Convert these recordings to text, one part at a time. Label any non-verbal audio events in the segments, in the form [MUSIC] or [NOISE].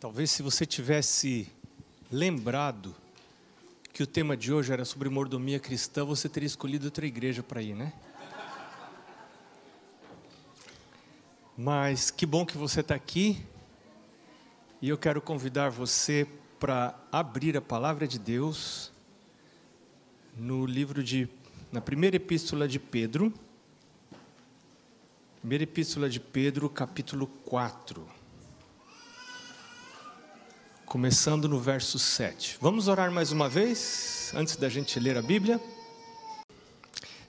Talvez se você tivesse lembrado que o tema de hoje era sobre mordomia cristã, você teria escolhido outra igreja para ir, né? Mas que bom que você está aqui. E eu quero convidar você para abrir a palavra de Deus no livro de, na primeira epístola de Pedro, primeira epístola de Pedro, capítulo 4 começando no verso 7. Vamos orar mais uma vez, antes da gente ler a Bíblia?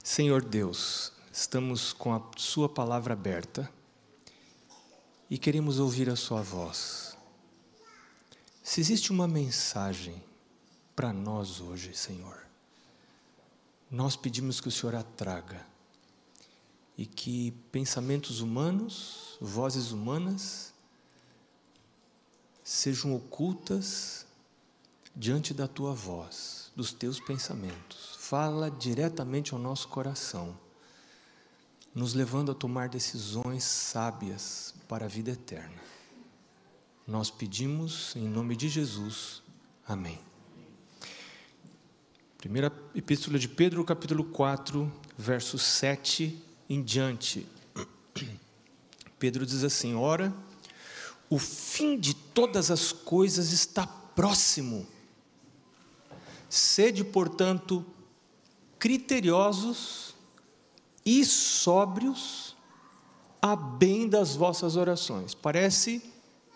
Senhor Deus, estamos com a Sua palavra aberta e queremos ouvir a Sua voz. Se existe uma mensagem para nós hoje, Senhor, nós pedimos que o Senhor a traga e que pensamentos humanos, vozes humanas, sejam ocultas diante da tua voz, dos teus pensamentos. Fala diretamente ao nosso coração, nos levando a tomar decisões sábias para a vida eterna. Nós pedimos em nome de Jesus. Amém. Primeira Epístola de Pedro, capítulo 4, verso 7 em diante. Pedro diz assim: Ora, o fim de todas as coisas está próximo. Sede, portanto, criteriosos e sóbrios a bem das vossas orações. Parece,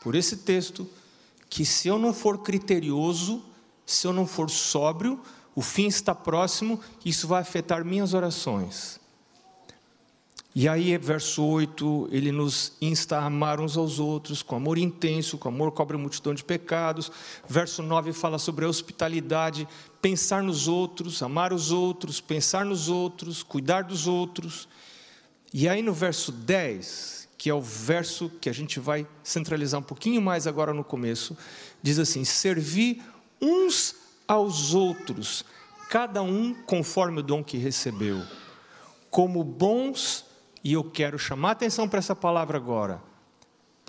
por esse texto, que se eu não for criterioso, se eu não for sóbrio, o fim está próximo, isso vai afetar minhas orações. E aí, verso 8, ele nos insta a amar uns aos outros com amor intenso, com amor cobre multidão de pecados. Verso 9 fala sobre a hospitalidade, pensar nos outros, amar os outros, pensar nos outros, cuidar dos outros. E aí, no verso 10, que é o verso que a gente vai centralizar um pouquinho mais agora no começo, diz assim: servir uns aos outros, cada um conforme o dom que recebeu, como bons e eu quero chamar atenção para essa palavra agora,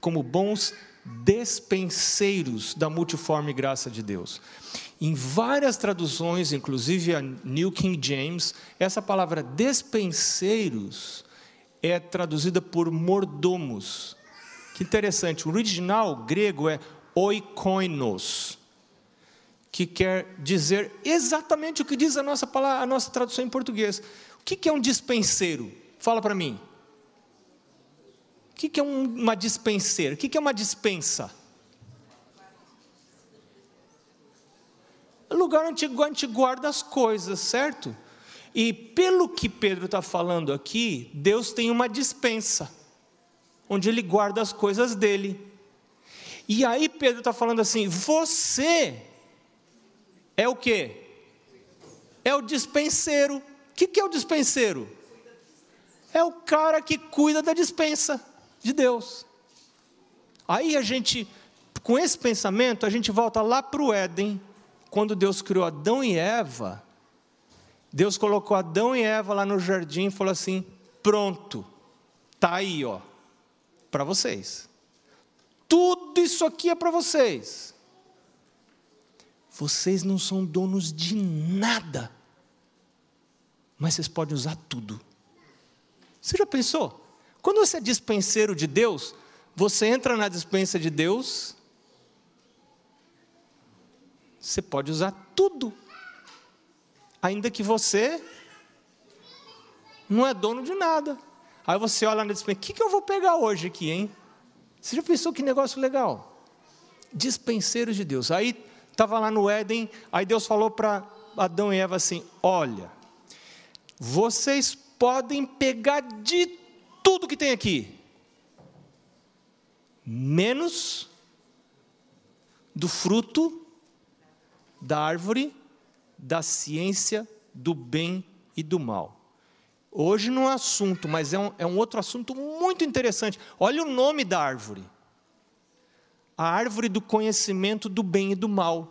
como bons despenseiros da multiforme graça de Deus. Em várias traduções, inclusive a New King James, essa palavra despenseiros é traduzida por mordomos. Que interessante, o original grego é oikoinos, que quer dizer exatamente o que diz a nossa, palavra, a nossa tradução em português. O que é um dispenseiro? Fala para mim. O que é uma dispenseira? O que é uma dispensa? É lugar onde a gente guarda as coisas, certo? E pelo que Pedro está falando aqui, Deus tem uma dispensa, onde Ele guarda as coisas dele. E aí Pedro está falando assim: você é o que? É o dispenseiro. O que é o dispenseiro? É o cara que cuida da dispensa de Deus. Aí a gente, com esse pensamento, a gente volta lá para o Éden, quando Deus criou Adão e Eva. Deus colocou Adão e Eva lá no jardim e falou assim: pronto, tá aí, ó, para vocês. Tudo isso aqui é para vocês. Vocês não são donos de nada, mas vocês podem usar tudo. Você já pensou? Quando você é dispenseiro de Deus, você entra na dispensa de Deus, você pode usar tudo, ainda que você não é dono de nada. Aí você olha na dispensa, o que, que eu vou pegar hoje aqui, hein? Você já pensou que negócio legal? Dispenseiros de Deus. Aí estava lá no Éden, aí Deus falou para Adão e Eva assim: Olha, vocês podem pegar de tudo que tem aqui, menos do fruto da árvore da ciência do bem e do mal. Hoje não é assunto, mas é um, é um outro assunto muito interessante. Olha o nome da árvore: a árvore do conhecimento do bem e do mal.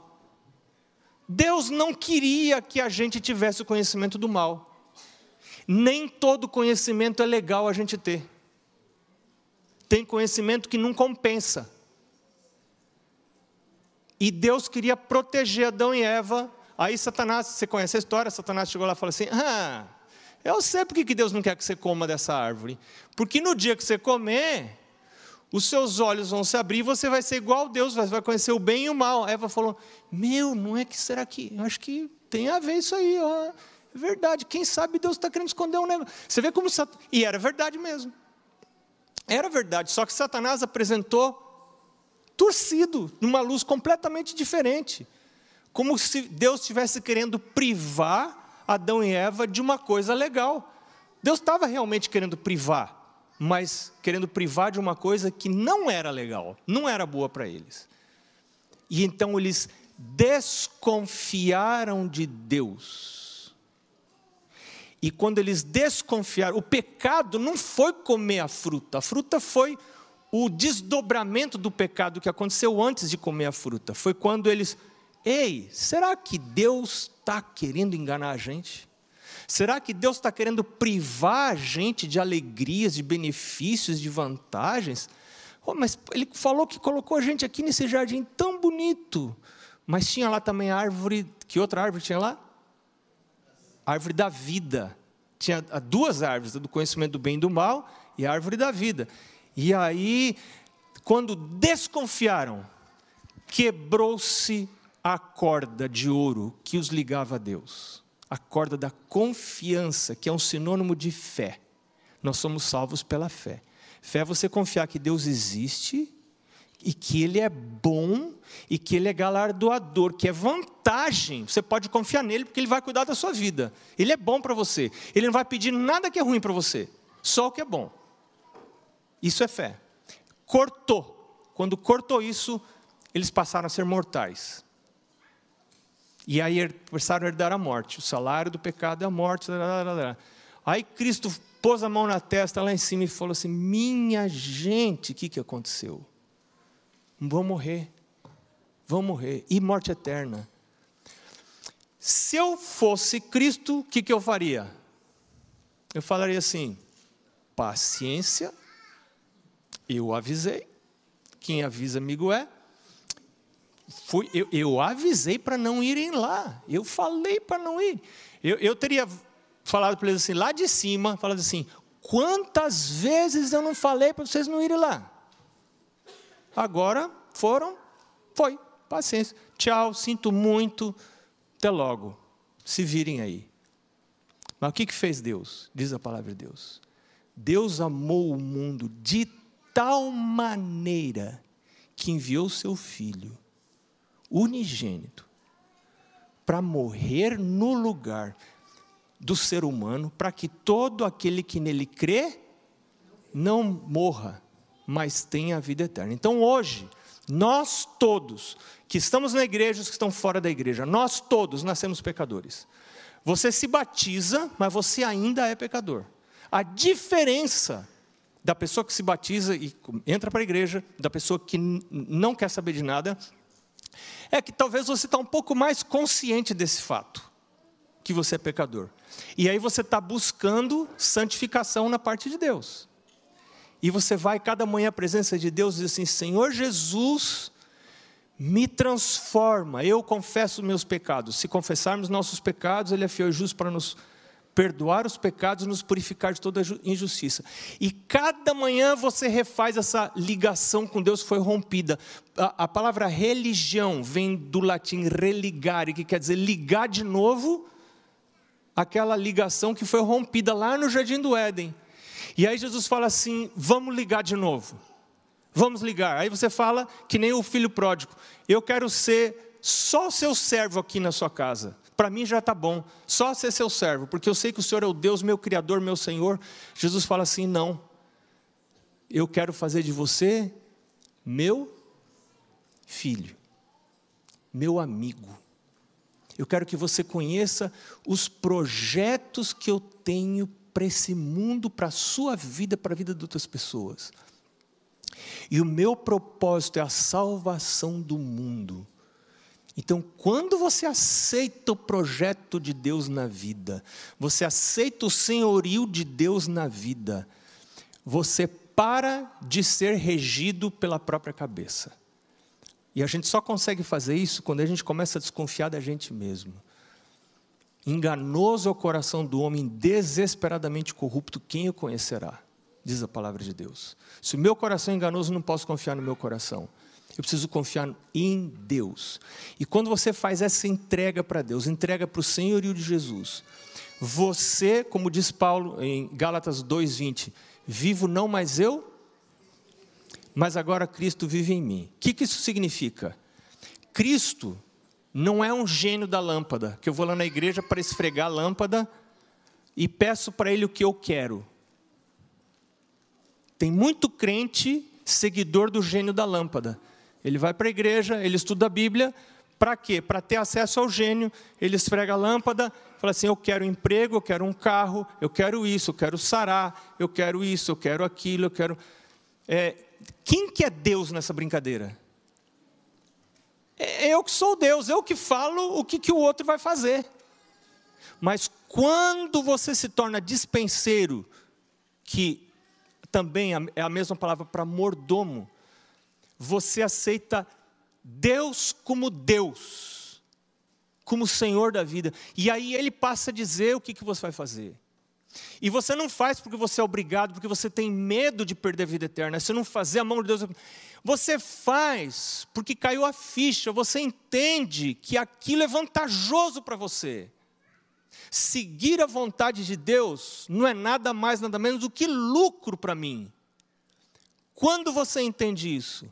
Deus não queria que a gente tivesse o conhecimento do mal. Nem todo conhecimento é legal a gente ter. Tem conhecimento que não compensa. e Deus queria proteger Adão e Eva. Aí Satanás, você conhece a história? Satanás chegou lá e falou assim: Ah, eu sei porque que Deus não quer que você coma dessa árvore. Porque no dia que você comer, os seus olhos vão se abrir e você vai ser igual a Deus, você vai conhecer o bem e o mal. A Eva falou: Meu, não é que será que? Eu acho que tem a ver isso aí. Ó. É verdade. Quem sabe Deus está querendo esconder um negócio. Você vê como. Sat... E era verdade mesmo. Era verdade, só que Satanás apresentou torcido, numa luz completamente diferente. Como se Deus estivesse querendo privar Adão e Eva de uma coisa legal. Deus estava realmente querendo privar, mas querendo privar de uma coisa que não era legal, não era boa para eles. E então eles desconfiaram de Deus. E quando eles desconfiaram, o pecado não foi comer a fruta, a fruta foi o desdobramento do pecado que aconteceu antes de comer a fruta. Foi quando eles Ei, será que Deus está querendo enganar a gente? Será que Deus está querendo privar a gente de alegrias, de benefícios, de vantagens? Oh, mas Ele falou que colocou a gente aqui nesse jardim tão bonito. Mas tinha lá também a árvore. Que outra árvore tinha lá? A árvore da vida. Tinha duas árvores, a do conhecimento do bem e do mal e a árvore da vida. E aí, quando desconfiaram, quebrou-se a corda de ouro que os ligava a Deus, a corda da confiança, que é um sinônimo de fé. Nós somos salvos pela fé. Fé é você confiar que Deus existe e que Ele é bom e que Ele é galardoador, que é vantagem. Você pode confiar nele porque Ele vai cuidar da sua vida. Ele é bom para você. Ele não vai pedir nada que é ruim para você, só o que é bom. Isso é fé. Cortou. Quando cortou isso, eles passaram a ser mortais. E aí começaram a herdar a morte. O salário do pecado é a morte. Aí Cristo pôs a mão na testa lá em cima e falou assim: Minha gente, o que, que aconteceu? Vão morrer. Vão morrer. E morte eterna. Se eu fosse Cristo, o que, que eu faria? Eu falaria assim: paciência, eu avisei. Quem avisa, amigo é fui, eu, eu avisei para não irem lá. Eu falei para não ir. Eu, eu teria falado para eles assim, lá de cima, falando assim: quantas vezes eu não falei para vocês não irem lá? Agora foram, foi, paciência. Tchau, sinto muito, até logo. Se virem aí. Mas o que, que fez Deus? Diz a palavra de Deus. Deus amou o mundo de tal maneira que enviou seu filho unigênito para morrer no lugar do ser humano, para que todo aquele que nele crê não morra, mas tenha a vida eterna. Então hoje, nós todos que estamos na igreja, os que estão fora da igreja, nós todos nascemos pecadores. Você se batiza, mas você ainda é pecador. A diferença da pessoa que se batiza e entra para a igreja, da pessoa que não quer saber de nada, é que talvez você está um pouco mais consciente desse fato, que você é pecador. E aí você está buscando santificação na parte de Deus. E você vai cada manhã à presença de Deus e diz assim: Senhor Jesus, me transforma. Eu confesso meus pecados. Se confessarmos nossos pecados, Ele é fiel e justo para nos perdoar os pecados e nos purificar de toda injustiça. E cada manhã você refaz essa ligação com Deus que foi rompida. A, a palavra religião vem do latim religare, que quer dizer ligar de novo aquela ligação que foi rompida lá no jardim do Éden. E aí Jesus fala assim: vamos ligar de novo. Vamos ligar. Aí você fala que nem o filho pródigo: eu quero ser só seu servo aqui na sua casa para mim já está bom, só ser seu servo, porque eu sei que o Senhor é o Deus, meu Criador, meu Senhor. Jesus fala assim: não, eu quero fazer de você meu filho, meu amigo. Eu quero que você conheça os projetos que eu tenho para esse mundo, para a sua vida, para a vida de outras pessoas. E o meu propósito é a salvação do mundo. Então, quando você aceita o projeto de Deus na vida, você aceita o senhorio de Deus na vida, você para de ser regido pela própria cabeça. E a gente só consegue fazer isso quando a gente começa a desconfiar da gente mesmo. Enganoso é o coração do homem desesperadamente corrupto, quem o conhecerá? Diz a palavra de Deus. Se o meu coração é enganoso, não posso confiar no meu coração. Eu preciso confiar em Deus. E quando você faz essa entrega para Deus, entrega para o senhorio de Jesus, você, como diz Paulo em Gálatas 2:20, vivo não mais eu, mas agora Cristo vive em mim. O que, que isso significa? Cristo não é um gênio da lâmpada, que eu vou lá na igreja para esfregar a lâmpada e peço para ele o que eu quero. Tem muito crente seguidor do gênio da lâmpada. Ele vai para a igreja, ele estuda a Bíblia, para quê? Para ter acesso ao gênio, ele esfrega a lâmpada, fala assim: eu quero emprego, eu quero um carro, eu quero isso, eu quero sarar, eu quero isso, eu quero aquilo, eu quero. É, quem que é Deus nessa brincadeira? É eu que sou Deus, eu que falo o que, que o outro vai fazer. Mas quando você se torna dispenseiro, que também é a mesma palavra para mordomo, você aceita Deus como Deus, como Senhor da vida. E aí ele passa a dizer o que, que você vai fazer. E você não faz porque você é obrigado, porque você tem medo de perder a vida eterna. Se não fazer a mão de Deus. Você faz porque caiu a ficha, você entende que aquilo é vantajoso para você. Seguir a vontade de Deus não é nada mais, nada menos do que lucro para mim. Quando você entende isso,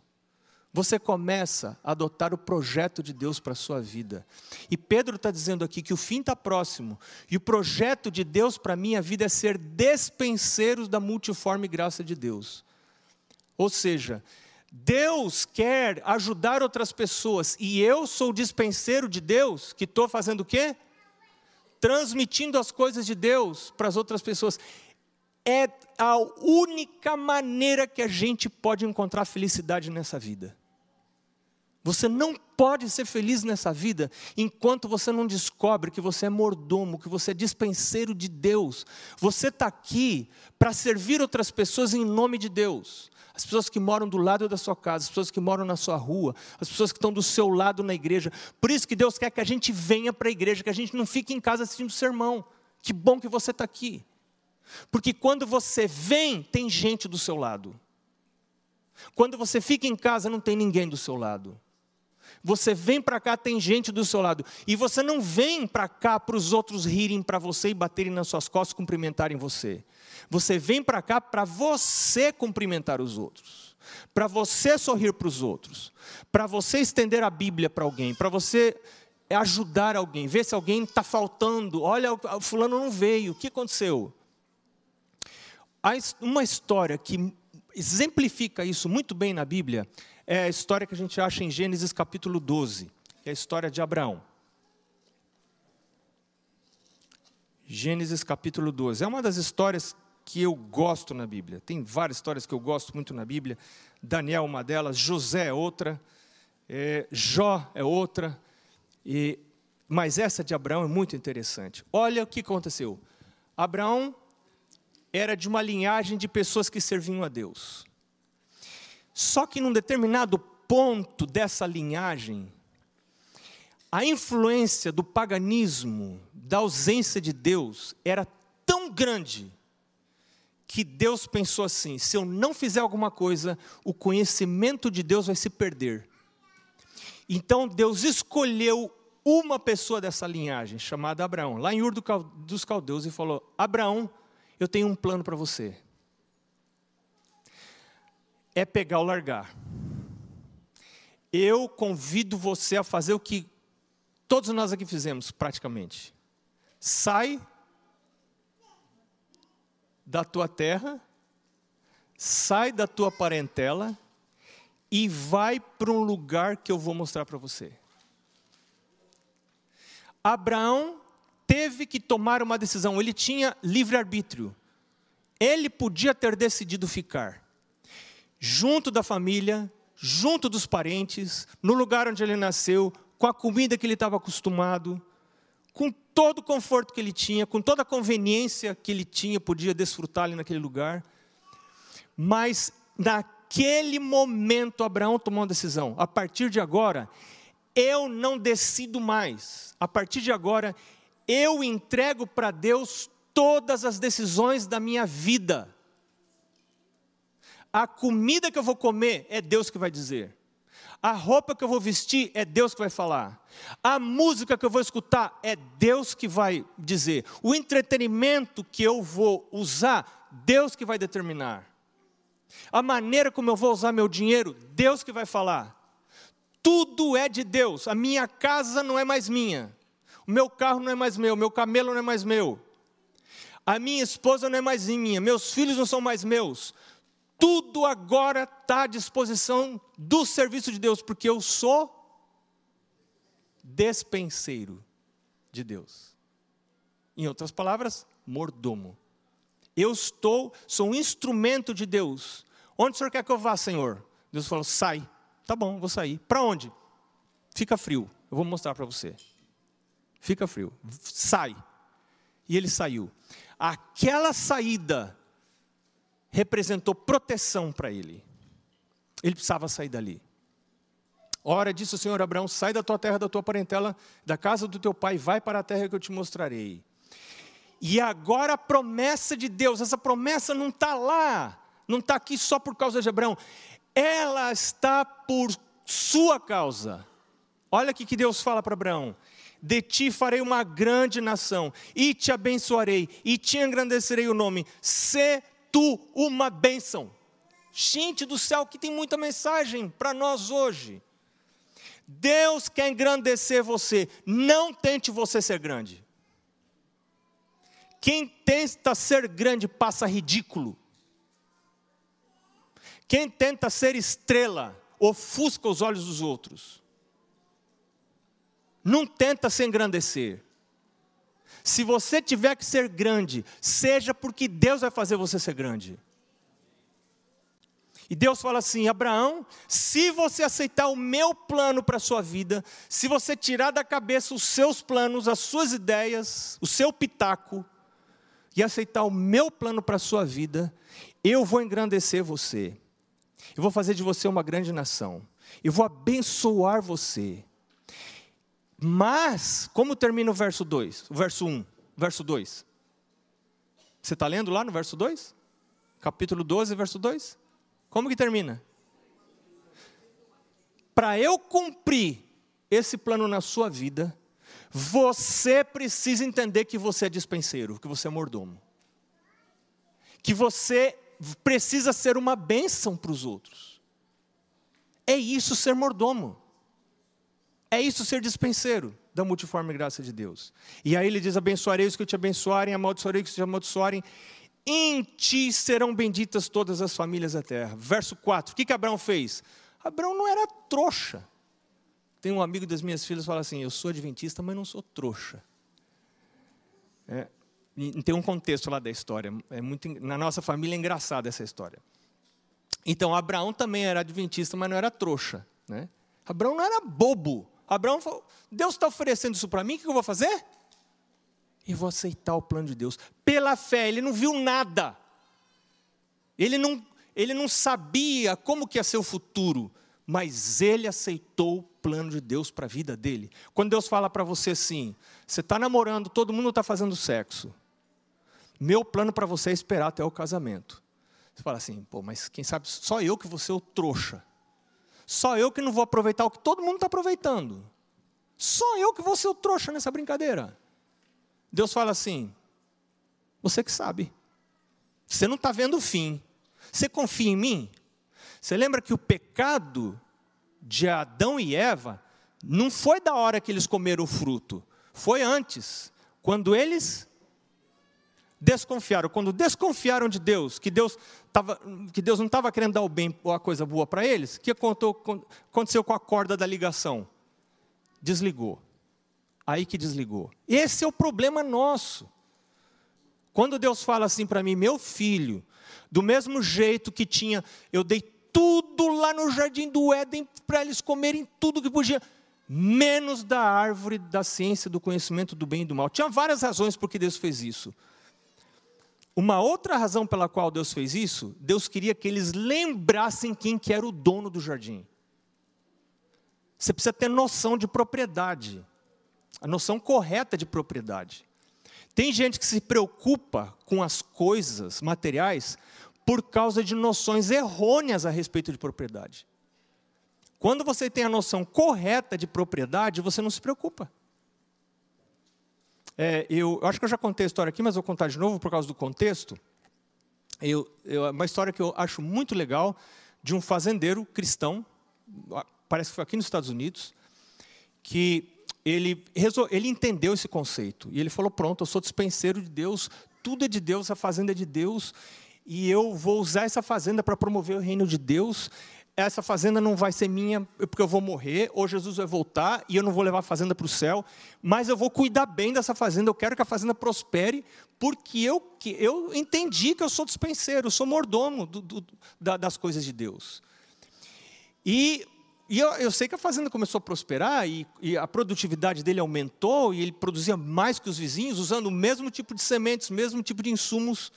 você começa a adotar o projeto de Deus para a sua vida. E Pedro está dizendo aqui que o fim está próximo, e o projeto de Deus para a minha vida é ser despenseiros da multiforme graça de Deus. Ou seja, Deus quer ajudar outras pessoas, e eu sou o dispenseiro de Deus, que estou fazendo o quê? Transmitindo as coisas de Deus para as outras pessoas. É a única maneira que a gente pode encontrar felicidade nessa vida. Você não pode ser feliz nessa vida enquanto você não descobre que você é mordomo, que você é dispenseiro de Deus. Você está aqui para servir outras pessoas em nome de Deus. As pessoas que moram do lado da sua casa, as pessoas que moram na sua rua, as pessoas que estão do seu lado na igreja. Por isso que Deus quer que a gente venha para a igreja, que a gente não fique em casa assistindo sermão. Que bom que você está aqui. Porque quando você vem, tem gente do seu lado. Quando você fica em casa, não tem ninguém do seu lado. Você vem para cá, tem gente do seu lado. E você não vem para cá para os outros rirem para você e baterem nas suas costas, cumprimentarem você. Você vem para cá para você cumprimentar os outros. Para você sorrir para os outros. Para você estender a Bíblia para alguém. Para você ajudar alguém. Ver se alguém está faltando. Olha, o fulano não veio. O que aconteceu? Uma história que exemplifica isso muito bem na Bíblia é a história que a gente acha em Gênesis capítulo 12, que é a história de Abraão. Gênesis capítulo 12. É uma das histórias que eu gosto na Bíblia. Tem várias histórias que eu gosto muito na Bíblia. Daniel, uma delas, José é outra, é, Jó é outra. E, mas essa de Abraão é muito interessante. Olha o que aconteceu. Abraão era de uma linhagem de pessoas que serviam a Deus. Só que num determinado ponto dessa linhagem, a influência do paganismo, da ausência de Deus, era tão grande que Deus pensou assim: se eu não fizer alguma coisa, o conhecimento de Deus vai se perder. Então Deus escolheu uma pessoa dessa linhagem, chamada Abraão, lá em Ur dos Caldeus, e falou: Abraão, eu tenho um plano para você é pegar ou largar. Eu convido você a fazer o que todos nós aqui fizemos, praticamente. Sai da tua terra, sai da tua parentela e vai para um lugar que eu vou mostrar para você. Abraão teve que tomar uma decisão, ele tinha livre-arbítrio. Ele podia ter decidido ficar junto da família, junto dos parentes, no lugar onde ele nasceu, com a comida que ele estava acostumado, com todo o conforto que ele tinha, com toda a conveniência que ele tinha, podia desfrutar ali naquele lugar. Mas Naquele momento, Abraão tomou uma decisão: a partir de agora, eu não decido mais. A partir de agora, eu entrego para Deus todas as decisões da minha vida. A comida que eu vou comer é Deus que vai dizer. A roupa que eu vou vestir é Deus que vai falar. A música que eu vou escutar é Deus que vai dizer. O entretenimento que eu vou usar, Deus que vai determinar. A maneira como eu vou usar meu dinheiro, Deus que vai falar. Tudo é de Deus. A minha casa não é mais minha. O meu carro não é mais meu. O meu camelo não é mais meu. A minha esposa não é mais minha. Meus filhos não são mais meus tudo agora está à disposição do serviço de Deus, porque eu sou despenseiro de Deus. Em outras palavras, mordomo. Eu estou, sou um instrumento de Deus. Onde o Senhor quer que eu vá, Senhor? Deus falou: sai. Tá bom, vou sair. Para onde? Fica frio. Eu vou mostrar para você. Fica frio. Sai. E ele saiu. Aquela saída representou proteção para ele. Ele precisava sair dali. Ora, disse o Senhor Abraão: sai da tua terra, da tua parentela, da casa do teu pai, vai para a terra que eu te mostrarei. E agora a promessa de Deus, essa promessa não está lá, não está aqui só por causa de Abraão, ela está por sua causa. Olha o que Deus fala para Abraão: de ti farei uma grande nação, e te abençoarei, e te engrandecerei o nome, se tu uma bênção. Gente do céu, que tem muita mensagem para nós hoje. Deus quer engrandecer você, não tente você ser grande. Quem tenta ser grande passa ridículo. Quem tenta ser estrela ofusca os olhos dos outros. Não tenta se engrandecer. Se você tiver que ser grande, seja porque Deus vai fazer você ser grande. E Deus fala assim: Abraão, se você aceitar o meu plano para a sua vida, se você tirar da cabeça os seus planos, as suas ideias, o seu pitaco, e aceitar o meu plano para a sua vida, eu vou engrandecer você. Eu vou fazer de você uma grande nação. Eu vou abençoar você. Mas, como termina o verso 2? O verso 1, verso 2. Você está lendo lá no verso 2? Capítulo 12, verso 2? Como que termina? Para eu cumprir esse plano na sua vida, você precisa entender que você é dispenseiro, que você é mordomo. Que você precisa ser uma bênção para os outros. É isso ser mordomo. É isso ser dispenseiro da multiforme graça de Deus. E aí ele diz: abençoarei os que te abençoarem, amaldiçoarei os que te amaldiçoarem. Em ti serão benditas todas as famílias da terra. Verso 4. O que, que Abraão fez? Abraão não era trouxa. Tem um amigo das minhas filhas que fala assim: Eu sou adventista, mas não sou trouxa. É, tem um contexto lá da história. É muito, na nossa família é engraçada essa história. Então, Abraão também era adventista, mas não era trouxa. Né? Abraão não era bobo. Abraão falou: Deus está oferecendo isso para mim, o que eu vou fazer? Eu vou aceitar o plano de Deus. Pela fé, ele não viu nada. Ele não, ele não sabia como que ia ser o futuro, mas ele aceitou o plano de Deus para a vida dele. Quando Deus fala para você assim, você está namorando, todo mundo está fazendo sexo. Meu plano para você é esperar até o casamento. Você fala assim, pô, mas quem sabe só eu que vou ser o trouxa. Só eu que não vou aproveitar o que todo mundo está aproveitando. Só eu que vou ser o trouxa nessa brincadeira. Deus fala assim: você que sabe. Você não está vendo o fim. Você confia em mim? Você lembra que o pecado de Adão e Eva não foi da hora que eles comeram o fruto, foi antes, quando eles desconfiaram. Quando desconfiaram de Deus, que Deus, tava, que Deus não estava querendo dar o bem ou a coisa boa para eles, o que aconteceu com a corda da ligação? Desligou. Aí que desligou. Esse é o problema nosso. Quando Deus fala assim para mim, meu filho, do mesmo jeito que tinha, eu dei tudo lá no jardim do Éden para eles comerem tudo que podia, menos da árvore da ciência, do conhecimento do bem e do mal. Tinha várias razões por que Deus fez isso. Uma outra razão pela qual Deus fez isso, Deus queria que eles lembrassem quem que era o dono do jardim. Você precisa ter noção de propriedade, a noção correta de propriedade. Tem gente que se preocupa com as coisas materiais por causa de noções errôneas a respeito de propriedade. Quando você tem a noção correta de propriedade, você não se preocupa. É, eu, eu, acho que eu já contei a história aqui, mas vou contar de novo por causa do contexto. Eu, eu, uma história que eu acho muito legal de um fazendeiro cristão, parece que foi aqui nos Estados Unidos, que ele, ele entendeu esse conceito. E ele falou: Pronto, eu sou dispenseiro de Deus, tudo é de Deus, a fazenda é de Deus, e eu vou usar essa fazenda para promover o reino de Deus essa fazenda não vai ser minha porque eu vou morrer, ou Jesus vai voltar e eu não vou levar a fazenda para o céu, mas eu vou cuidar bem dessa fazenda, eu quero que a fazenda prospere, porque eu, eu entendi que eu sou dispenseiro, eu sou mordomo do, do, da, das coisas de Deus. E, e eu, eu, sei que a fazenda começou a prosperar e, e a produtividade dele aumentou e ele produzia mais que os vizinhos, usando o mesmo tipo de sementes, o mesmo tipo de insumos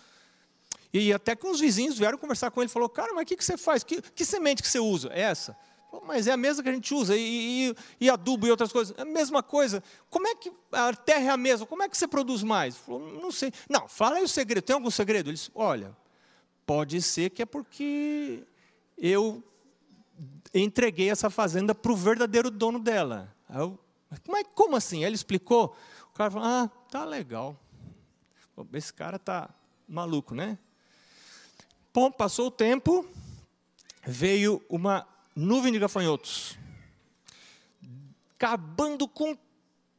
e até que uns vizinhos vieram conversar com ele e falou, cara, mas o que, que você faz? Que, que semente que você usa? É essa. Mas é a mesma que a gente usa, e, e, e, adubo e outras coisas. É a mesma coisa. Como é que a terra é a mesma? Como é que você produz mais? Falou, não sei. Não, fala aí o segredo. Tem algum segredo? Ele disse, olha, pode ser que é porque eu entreguei essa fazenda para o verdadeiro dono dela. Mas como assim? Aí ele explicou. O cara falou, ah, tá legal. Esse cara tá maluco, né? Bom, passou o tempo, veio uma nuvem de gafanhotos, acabando com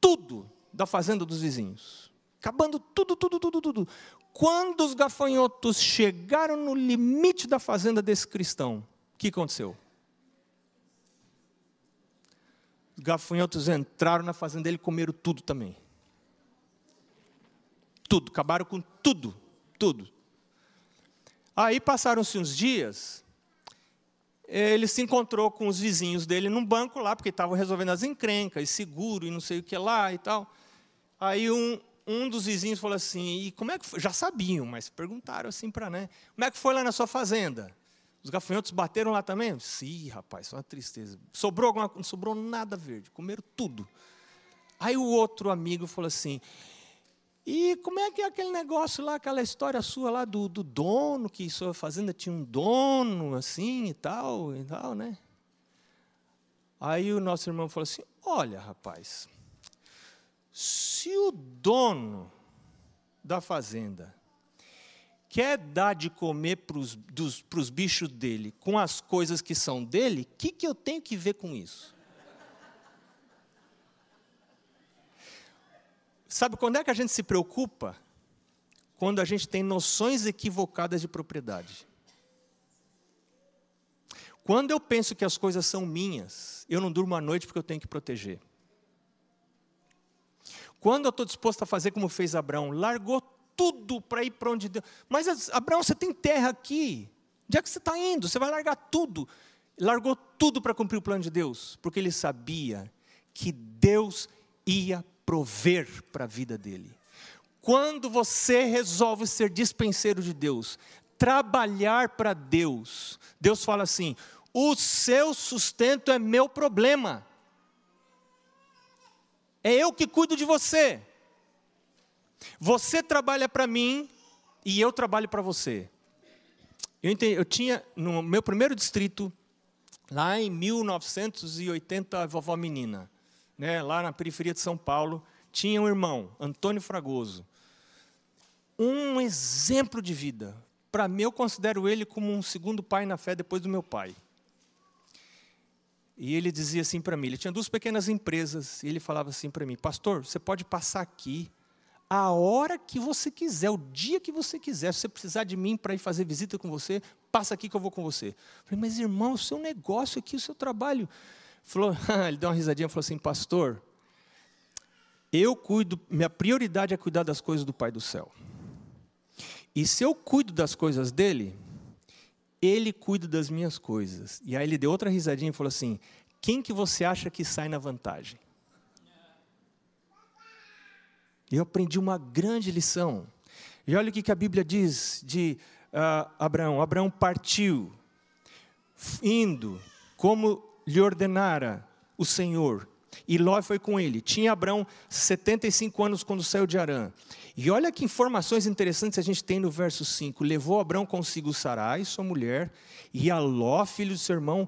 tudo da fazenda dos vizinhos. Acabando tudo, tudo, tudo, tudo. Quando os gafanhotos chegaram no limite da fazenda desse cristão, o que aconteceu? Os gafanhotos entraram na fazenda dele e comeram tudo também. Tudo, acabaram com tudo, tudo. Aí passaram-se uns dias, ele se encontrou com os vizinhos dele num banco lá, porque estavam resolvendo as encrencas, e seguro, e não sei o que lá e tal. Aí um, um dos vizinhos falou assim, e como é que foi? Já sabiam, mas perguntaram assim para, né? Como é que foi lá na sua fazenda? Os gafanhotos bateram lá também? Sim, rapaz, só uma tristeza. Sobrou alguma Não sobrou nada verde, comeram tudo. Aí o outro amigo falou assim, e como é que é aquele negócio lá, aquela história sua lá do, do dono, que sua fazenda tinha um dono, assim e tal, e tal, né? Aí o nosso irmão falou assim: Olha, rapaz, se o dono da fazenda quer dar de comer para os bichos dele com as coisas que são dele, o que, que eu tenho que ver com isso? Sabe quando é que a gente se preocupa? Quando a gente tem noções equivocadas de propriedade. Quando eu penso que as coisas são minhas, eu não durmo à noite porque eu tenho que proteger. Quando eu estou disposto a fazer como fez Abraão, largou tudo para ir para onde Deus. Mas Abraão, você tem terra aqui. Onde é que você está indo? Você vai largar tudo. Largou tudo para cumprir o plano de Deus, porque ele sabia que Deus ia prover para a vida dele. Quando você resolve ser dispenseiro de Deus, trabalhar para Deus, Deus fala assim: o seu sustento é meu problema. É eu que cuido de você. Você trabalha para mim e eu trabalho para você. Eu, entendi, eu tinha, no meu primeiro distrito, lá em 1980, a vovó menina né, lá na periferia de São Paulo, tinha um irmão, Antônio Fragoso. Um exemplo de vida. Para mim, eu considero ele como um segundo pai na fé depois do meu pai. E ele dizia assim para mim: ele tinha duas pequenas empresas, e ele falava assim para mim: Pastor, você pode passar aqui a hora que você quiser, o dia que você quiser. Se você precisar de mim para ir fazer visita com você, passa aqui que eu vou com você. Eu falei, mas irmão, o seu negócio aqui, o seu trabalho. Falou, [LAUGHS] ele deu uma risadinha e falou assim: Pastor, eu cuido, minha prioridade é cuidar das coisas do Pai do céu. E se eu cuido das coisas dele, ele cuida das minhas coisas. E aí ele deu outra risadinha e falou assim: Quem que você acha que sai na vantagem? Eu aprendi uma grande lição. E olha o que a Bíblia diz de uh, Abraão: Abraão partiu, indo como lhe ordenara o Senhor. E Ló foi com ele. Tinha Abraão 75 anos quando saiu de Arã. E olha que informações interessantes a gente tem no verso 5. Levou Abraão consigo Sarai, sua mulher, e a Ló, filho do seu irmão,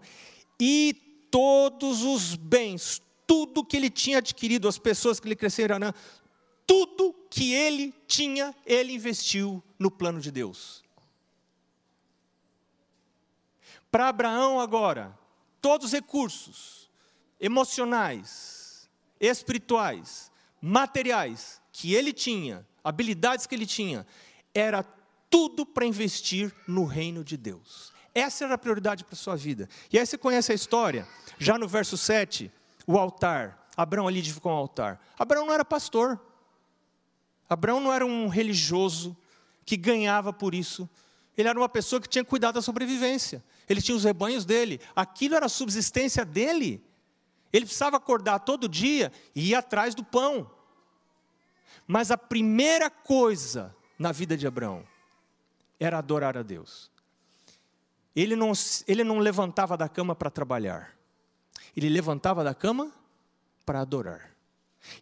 e todos os bens, tudo que ele tinha adquirido, as pessoas que lhe cresceram em Arã, tudo que ele tinha, ele investiu no plano de Deus. Para Abraão agora, todos os recursos emocionais, espirituais, materiais que ele tinha, habilidades que ele tinha, era tudo para investir no reino de Deus. Essa era a prioridade para a sua vida. E aí você conhece a história, já no verso 7, o altar. Abraão ali edificou um altar. Abraão não era pastor. Abraão não era um religioso que ganhava por isso. Ele era uma pessoa que tinha cuidado da sobrevivência. Ele tinha os rebanhos dele. Aquilo era a subsistência dele. Ele precisava acordar todo dia e ir atrás do pão. Mas a primeira coisa na vida de Abraão era adorar a Deus. Ele não, ele não levantava da cama para trabalhar, ele levantava da cama para adorar.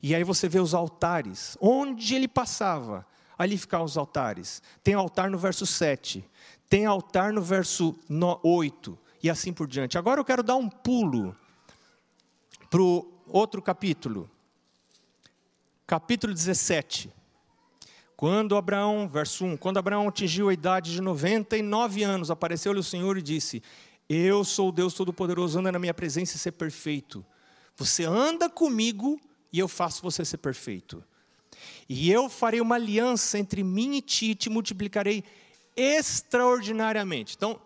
E aí você vê os altares, onde ele passava, ali ficavam os altares. Tem altar no verso 7, tem altar no verso 8, e assim por diante. Agora eu quero dar um pulo para o outro capítulo, capítulo 17. Quando Abraão, verso 1, quando Abraão atingiu a idade de 99 anos, apareceu-lhe o Senhor e disse: Eu sou o Deus Todo-Poderoso, anda na minha presença e ser perfeito. Você anda comigo e eu faço você ser perfeito. E eu farei uma aliança entre mim e ti, e te multiplicarei extraordinariamente. Então,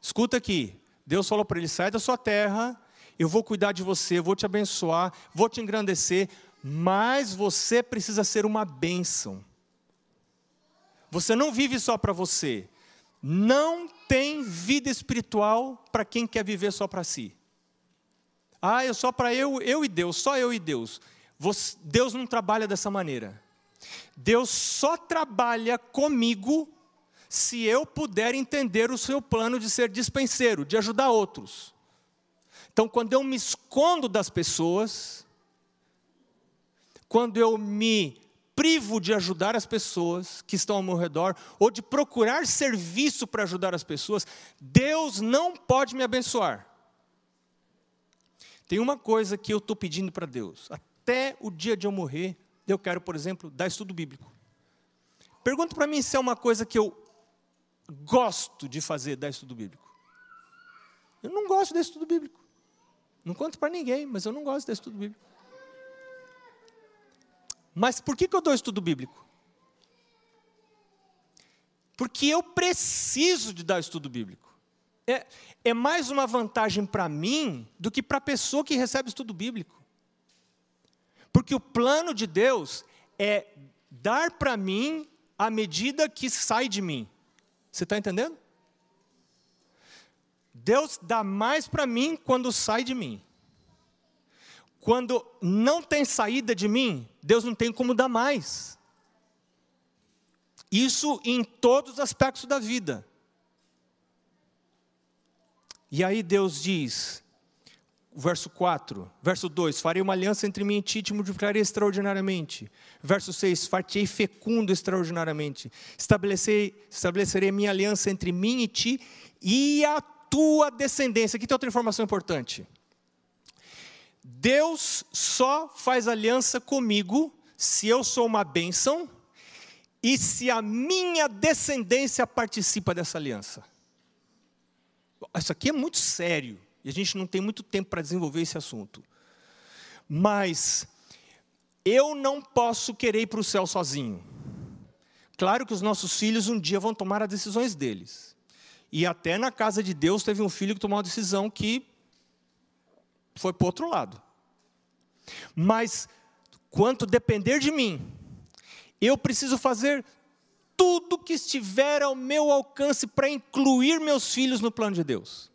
escuta aqui. Deus falou para ele: sai da sua terra, eu vou cuidar de você, vou te abençoar, vou te engrandecer, mas você precisa ser uma bênção. Você não vive só para você. Não tem vida espiritual para quem quer viver só para si. Ah, eu só para eu, eu e Deus, só eu e Deus. Deus não trabalha dessa maneira. Deus só trabalha comigo se eu puder entender o seu plano de ser dispenseiro, de ajudar outros. Então, quando eu me escondo das pessoas, quando eu me privo de ajudar as pessoas que estão ao meu redor, ou de procurar serviço para ajudar as pessoas, Deus não pode me abençoar. Tem uma coisa que eu estou pedindo para Deus, até o dia de eu morrer, eu quero, por exemplo, dar estudo bíblico. Pergunta para mim se é uma coisa que eu gosto de fazer, dar estudo bíblico. Eu não gosto de estudo bíblico. Não conto para ninguém, mas eu não gosto de estudo bíblico. Mas por que, que eu dou estudo bíblico? Porque eu preciso de dar estudo bíblico. É, é mais uma vantagem para mim do que para a pessoa que recebe estudo bíblico. Porque o plano de Deus é dar para mim a medida que sai de mim. Você está entendendo? Deus dá mais para mim quando sai de mim. Quando não tem saída de mim, Deus não tem como dar mais. Isso em todos os aspectos da vida. E aí Deus diz: verso 4, verso 2: Farei uma aliança entre mim e ti, te multiplicarei extraordinariamente. Verso 6: Fartei fecundo extraordinariamente. Estabelecerei, estabelecerei minha aliança entre mim e ti e a tua descendência. Aqui tem outra informação importante. Deus só faz aliança comigo se eu sou uma bênção e se a minha descendência participa dessa aliança. Isso aqui é muito sério. E a gente não tem muito tempo para desenvolver esse assunto. Mas eu não posso querer ir para o céu sozinho. Claro que os nossos filhos um dia vão tomar as decisões deles. E até na casa de Deus teve um filho que tomou uma decisão que foi para o outro lado. Mas, quanto depender de mim, eu preciso fazer tudo que estiver ao meu alcance para incluir meus filhos no plano de Deus.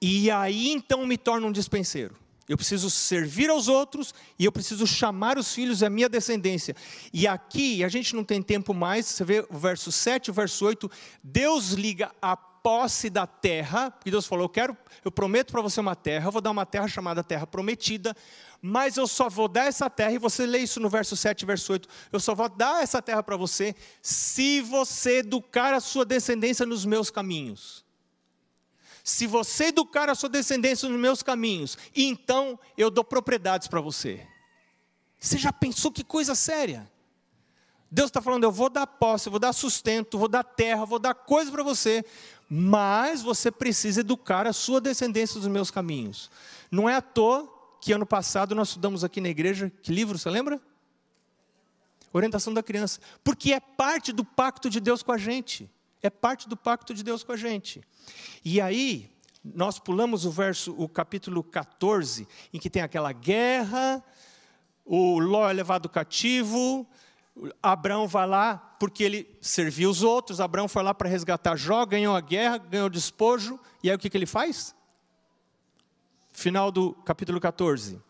E aí então me torno um dispenseiro. Eu preciso servir aos outros e eu preciso chamar os filhos à minha descendência. E aqui, a gente não tem tempo mais, você vê o verso 7, o verso 8, Deus liga a posse da terra, porque Deus falou: Eu quero, eu prometo para você uma terra, eu vou dar uma terra chamada Terra Prometida, mas eu só vou dar essa terra, e você lê isso no verso 7, verso 8, eu só vou dar essa terra para você se você educar a sua descendência nos meus caminhos se você educar a sua descendência nos meus caminhos, então eu dou propriedades para você. Você já pensou que coisa séria? Deus está falando, eu vou dar posse, vou dar sustento, vou dar terra, vou dar coisa para você, mas você precisa educar a sua descendência dos meus caminhos. Não é à toa que ano passado nós estudamos aqui na igreja, que livro, você lembra? Orientação da criança. Porque é parte do pacto de Deus com a gente. É parte do pacto de Deus com a gente. E aí, nós pulamos o verso, o capítulo 14, em que tem aquela guerra, o Ló é levado cativo, Abraão vai lá porque ele serviu os outros, Abraão foi lá para resgatar Jó, ganhou a guerra, ganhou o despojo, e aí o que, que ele faz? Final do capítulo 14.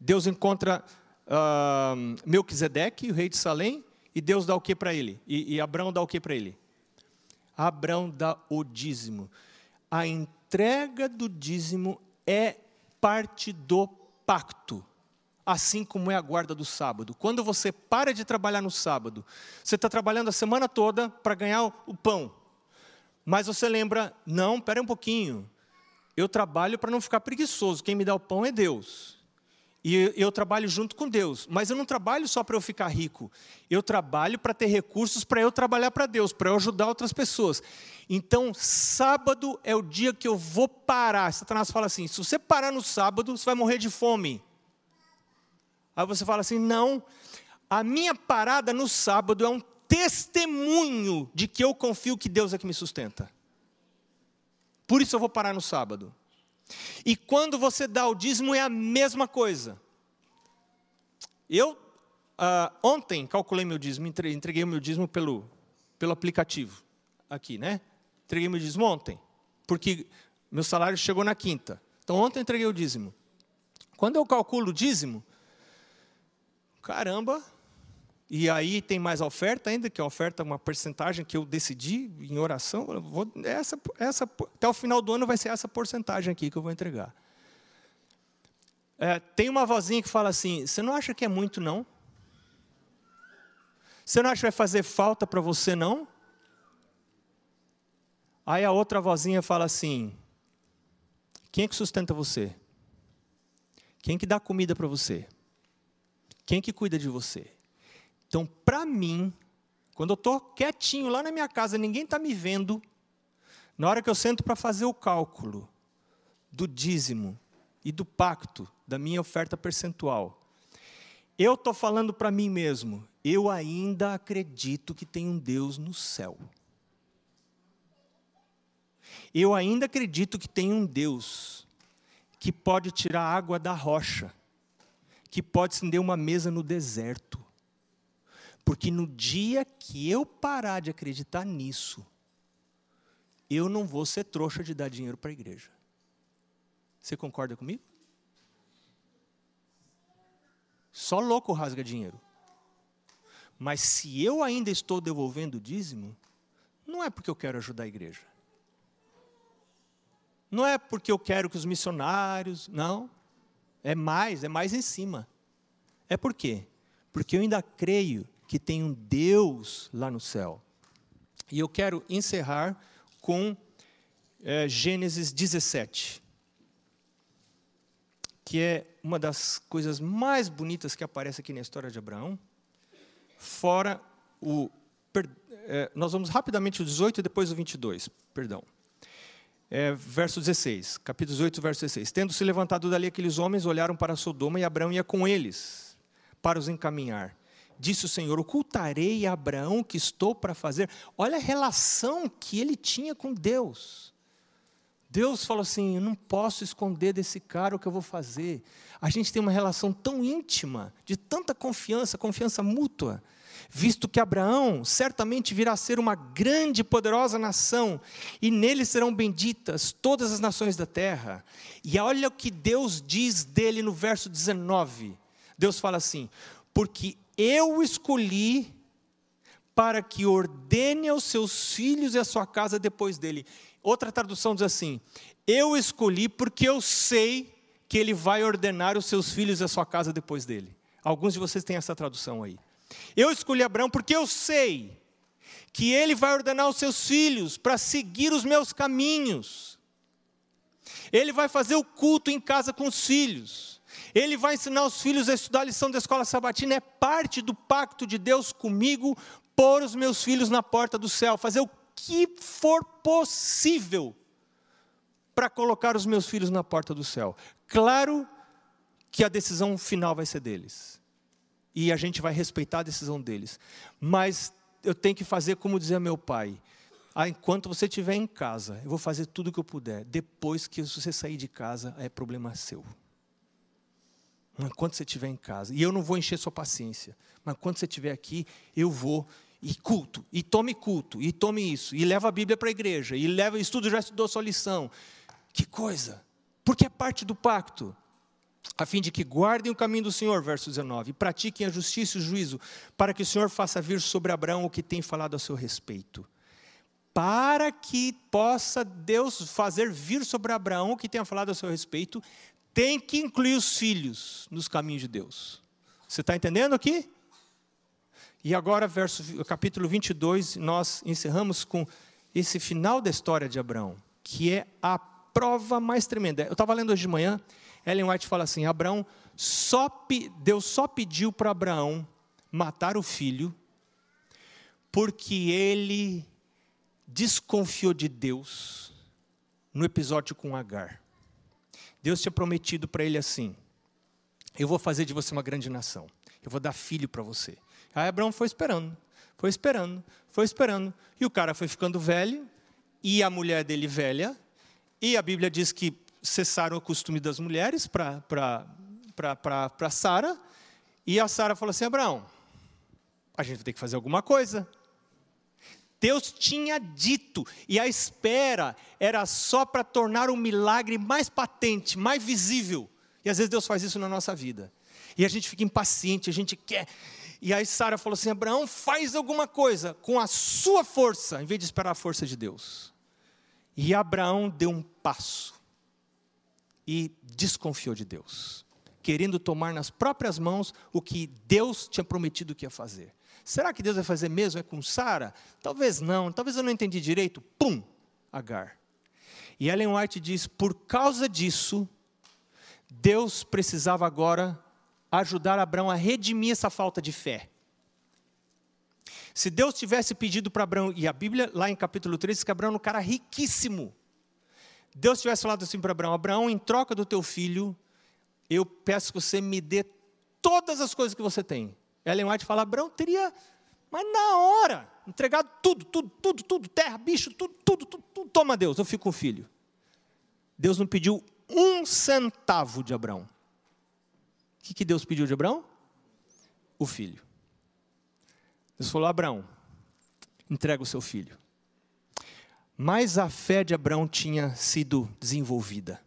Deus encontra uh, Melquisedeque, o rei de Salém, e Deus dá o que para ele? E, e Abraão dá o que para ele? Abraão dá o dízimo. A entrega do dízimo é parte do pacto, assim como é a guarda do sábado. Quando você para de trabalhar no sábado, você está trabalhando a semana toda para ganhar o pão, mas você lembra, não, espera um pouquinho, eu trabalho para não ficar preguiçoso, quem me dá o pão é Deus. E eu trabalho junto com Deus, mas eu não trabalho só para eu ficar rico. Eu trabalho para ter recursos para eu trabalhar para Deus, para eu ajudar outras pessoas. Então, sábado é o dia que eu vou parar. Satanás fala assim: se você parar no sábado, você vai morrer de fome. Aí você fala assim: não, a minha parada no sábado é um testemunho de que eu confio que Deus é que me sustenta. Por isso eu vou parar no sábado. E quando você dá o dízimo é a mesma coisa. Eu uh, ontem calculei meu dízimo, entreguei o meu dízimo pelo, pelo aplicativo aqui, né? Entreguei meu dízimo ontem, porque meu salário chegou na quinta. Então ontem entreguei o dízimo. Quando eu calculo o dízimo, caramba, e aí tem mais oferta ainda, que é a oferta, uma porcentagem que eu decidi em oração. Vou, essa, essa, até o final do ano vai ser essa porcentagem aqui que eu vou entregar. É, tem uma vozinha que fala assim: Você não acha que é muito, não? Você não acha que vai fazer falta para você, não? Aí a outra vozinha fala assim: Quem é que sustenta você? Quem é que dá comida para você? Quem é que cuida de você? Então, para mim, quando eu estou quietinho lá na minha casa, ninguém está me vendo, na hora que eu sento para fazer o cálculo do dízimo e do pacto, da minha oferta percentual, eu estou falando para mim mesmo, eu ainda acredito que tem um Deus no céu. Eu ainda acredito que tem um Deus que pode tirar água da rocha, que pode acender uma mesa no deserto, porque no dia que eu parar de acreditar nisso, eu não vou ser trouxa de dar dinheiro para a igreja. Você concorda comigo? Só louco rasga dinheiro. Mas se eu ainda estou devolvendo o dízimo, não é porque eu quero ajudar a igreja. Não é porque eu quero que os missionários, não. É mais, é mais em cima. É por quê? Porque eu ainda creio que tem um Deus lá no céu. E eu quero encerrar com é, Gênesis 17, que é uma das coisas mais bonitas que aparece aqui na história de Abraão. Fora o. Per, é, nós vamos rapidamente o 18 e depois o 22, perdão. É, verso 16, capítulo 18, verso 16. Tendo se levantado dali aqueles homens, olharam para Sodoma e Abraão ia com eles para os encaminhar. Disse o Senhor: Ocultarei a Abraão que estou para fazer. Olha a relação que ele tinha com Deus. Deus falou assim: Eu não posso esconder desse cara o que eu vou fazer. A gente tem uma relação tão íntima, de tanta confiança, confiança mútua, visto que Abraão certamente virá a ser uma grande e poderosa nação, e nele serão benditas todas as nações da terra. E olha o que Deus diz dele no verso 19. Deus fala assim: Porque eu escolhi para que ordene aos seus filhos e à sua casa depois dele. Outra tradução diz assim: Eu escolhi porque eu sei que ele vai ordenar os seus filhos e a sua casa depois dele. Alguns de vocês têm essa tradução aí. Eu escolhi Abraão porque eu sei que ele vai ordenar os seus filhos para seguir os meus caminhos. Ele vai fazer o culto em casa com os filhos. Ele vai ensinar os filhos a estudar a lição da escola sabatina. É parte do pacto de Deus comigo pôr os meus filhos na porta do céu, fazer o que for possível para colocar os meus filhos na porta do céu. Claro que a decisão final vai ser deles e a gente vai respeitar a decisão deles. Mas eu tenho que fazer como dizia meu pai. Ah, enquanto você estiver em casa, eu vou fazer tudo o que eu puder. Depois que você sair de casa, é problema seu. Enquanto você estiver em casa. E eu não vou encher sua paciência. Mas quando você estiver aqui, eu vou. E culto, e tome culto, e tome isso, e leva a Bíblia para a igreja, e leva, estudo, já estudou sua lição. Que coisa! Porque é parte do pacto a fim de que guardem o caminho do Senhor, verso 19, e pratiquem a justiça e o juízo, para que o Senhor faça vir sobre Abraão o que tem falado a seu respeito. Para que possa Deus fazer vir sobre Abraão o que tenha falado a seu respeito, tem que incluir os filhos nos caminhos de Deus. Você está entendendo aqui? E agora, verso, capítulo 22, nós encerramos com esse final da história de Abraão, que é a prova mais tremenda. Eu estava lendo hoje de manhã, Ellen White fala assim: Abraão só, Deus só pediu para Abraão matar o filho, porque ele desconfiou de Deus no episódio com Agar. Deus tinha prometido para ele assim: Eu vou fazer de você uma grande nação, eu vou dar filho para você. Aí Abraão foi esperando, foi esperando, foi esperando, e o cara foi ficando velho, e a mulher dele velha, e a Bíblia diz que cessaram o costume das mulheres para Sara, e a Sara falou assim: Abraão, a gente vai ter que fazer alguma coisa. Deus tinha dito, e a espera era só para tornar o milagre mais patente, mais visível. E às vezes Deus faz isso na nossa vida. E a gente fica impaciente, a gente quer. E aí Sara falou assim: Abraão, faz alguma coisa com a sua força, em vez de esperar a força de Deus. E Abraão deu um passo e desconfiou de Deus, querendo tomar nas próprias mãos o que Deus tinha prometido que ia fazer. Será que Deus vai fazer mesmo? É com Sara? Talvez não, talvez eu não entendi direito. Pum! Agar. E Ellen White diz: por causa disso, Deus precisava agora ajudar Abraão a redimir essa falta de fé. Se Deus tivesse pedido para Abraão, e a Bíblia, lá em capítulo 3, diz que Abraão era um cara riquíssimo. Deus tivesse falado assim para Abraão: Abraão, em troca do teu filho, eu peço que você me dê todas as coisas que você tem. Ellen White fala: Abraão teria, mas na hora, entregado tudo, tudo, tudo, tudo, terra, bicho, tudo, tudo, tudo, tudo. Toma Deus, eu fico com o filho. Deus não pediu um centavo de Abraão. O que, Deus pediu de Abraão? O filho. Deus falou: Abraão, entrega o seu filho mais a fé de Abraão tinha sido desenvolvida.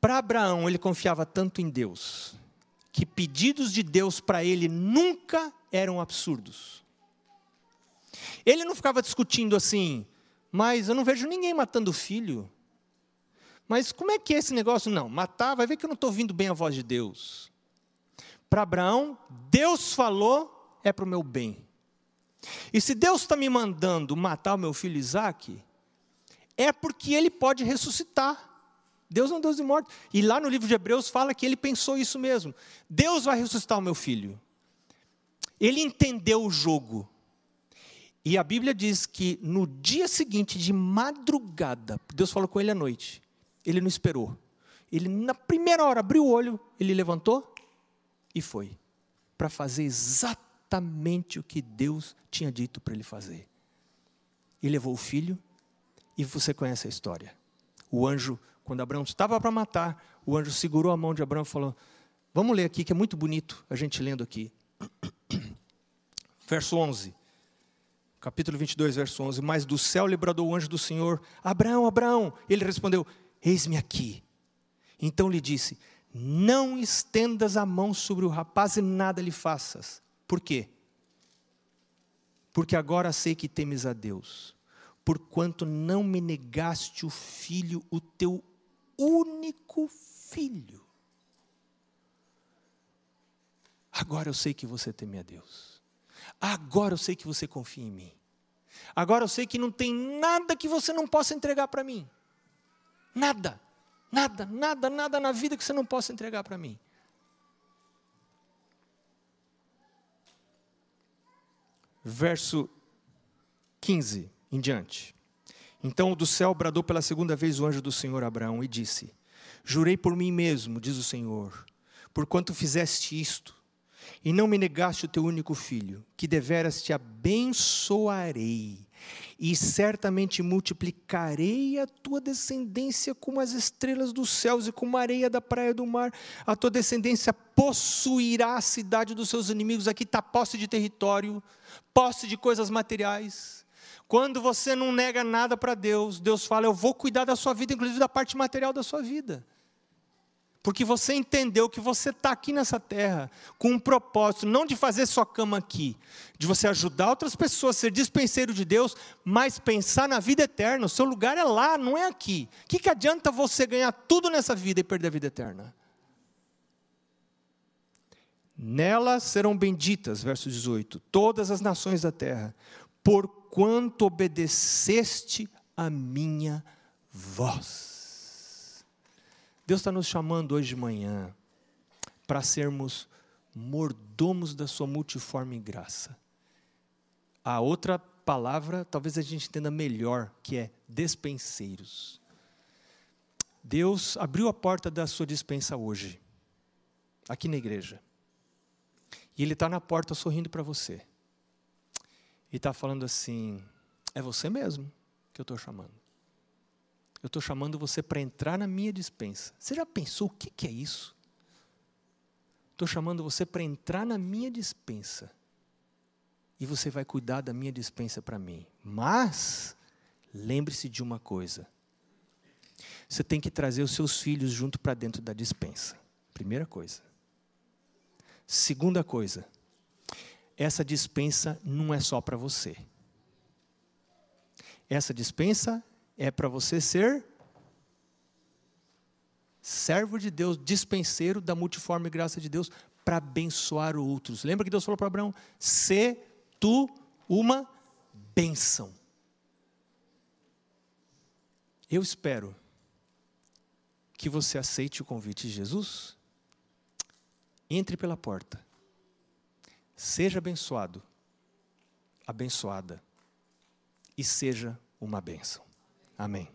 Para Abraão, ele confiava tanto em Deus, que pedidos de Deus para ele nunca eram absurdos. Ele não ficava discutindo assim, mas eu não vejo ninguém matando o filho. Mas como é que é esse negócio? Não, matar, vai ver que eu não estou ouvindo bem a voz de Deus. Para Abraão, Deus falou, é para o meu bem. E se Deus está me mandando matar o meu filho Isaac, é porque ele pode ressuscitar. Deus não é Deus de morte. E lá no livro de Hebreus fala que ele pensou isso mesmo. Deus vai ressuscitar o meu filho. Ele entendeu o jogo. E a Bíblia diz que no dia seguinte, de madrugada, Deus falou com ele à noite. Ele não esperou. Ele, na primeira hora, abriu o olho, ele levantou e foi. Para fazer exatamente exatamente o que Deus tinha dito para ele fazer. E levou o filho, e você conhece a história. O anjo, quando Abraão estava para matar, o anjo segurou a mão de Abraão e falou: Vamos ler aqui, que é muito bonito a gente lendo aqui. [CLEARS THROAT] Verso 11. Capítulo 22, verso 11. Mas do céu lhe bradou o anjo do Senhor: Abraão, Abraão. Ele respondeu: Eis-me aqui. Então lhe disse: Não estendas a mão sobre o rapaz e nada lhe faças. Por quê? Porque agora sei que temes a Deus, porquanto não me negaste o filho, o teu único filho. Agora eu sei que você teme a Deus. Agora eu sei que você confia em mim. Agora eu sei que não tem nada que você não possa entregar para mim. Nada. Nada, nada, nada na vida que você não possa entregar para mim. Verso 15 em diante. Então do céu bradou pela segunda vez o anjo do Senhor Abraão e disse: Jurei por mim mesmo, diz o Senhor, porquanto fizeste isto, e não me negaste o teu único filho, que deveras te abençoarei, e certamente multiplicarei a tua descendência como as estrelas dos céus e como a areia da praia do mar. A tua descendência possuirá a cidade dos seus inimigos. Aqui está posse de território, posse de coisas materiais. Quando você não nega nada para Deus, Deus fala: Eu vou cuidar da sua vida, inclusive da parte material da sua vida. Porque você entendeu que você está aqui nessa terra com um propósito, não de fazer sua cama aqui, de você ajudar outras pessoas, ser dispenseiro de Deus, mas pensar na vida eterna. O seu lugar é lá, não é aqui. O que, que adianta você ganhar tudo nessa vida e perder a vida eterna? Nela serão benditas, verso 18, todas as nações da terra, porquanto obedeceste a minha voz. Deus está nos chamando hoje de manhã para sermos mordomos da Sua multiforme graça. A outra palavra, talvez a gente entenda melhor, que é despenseiros. Deus abriu a porta da sua dispensa hoje, aqui na igreja. E Ele está na porta sorrindo para você. E está falando assim: é você mesmo que eu estou chamando. Eu estou chamando você para entrar na minha dispensa. Você já pensou o que, que é isso? Estou chamando você para entrar na minha dispensa. E você vai cuidar da minha dispensa para mim. Mas, lembre-se de uma coisa. Você tem que trazer os seus filhos junto para dentro da dispensa. Primeira coisa. Segunda coisa. Essa dispensa não é só para você. Essa dispensa é para você ser servo de Deus, dispenseiro da multiforme graça de Deus para abençoar outros. Lembra que Deus falou para Abraão: "Se tu uma bênção". Eu espero que você aceite o convite de Jesus. Entre pela porta. Seja abençoado, abençoada e seja uma bênção. Amém.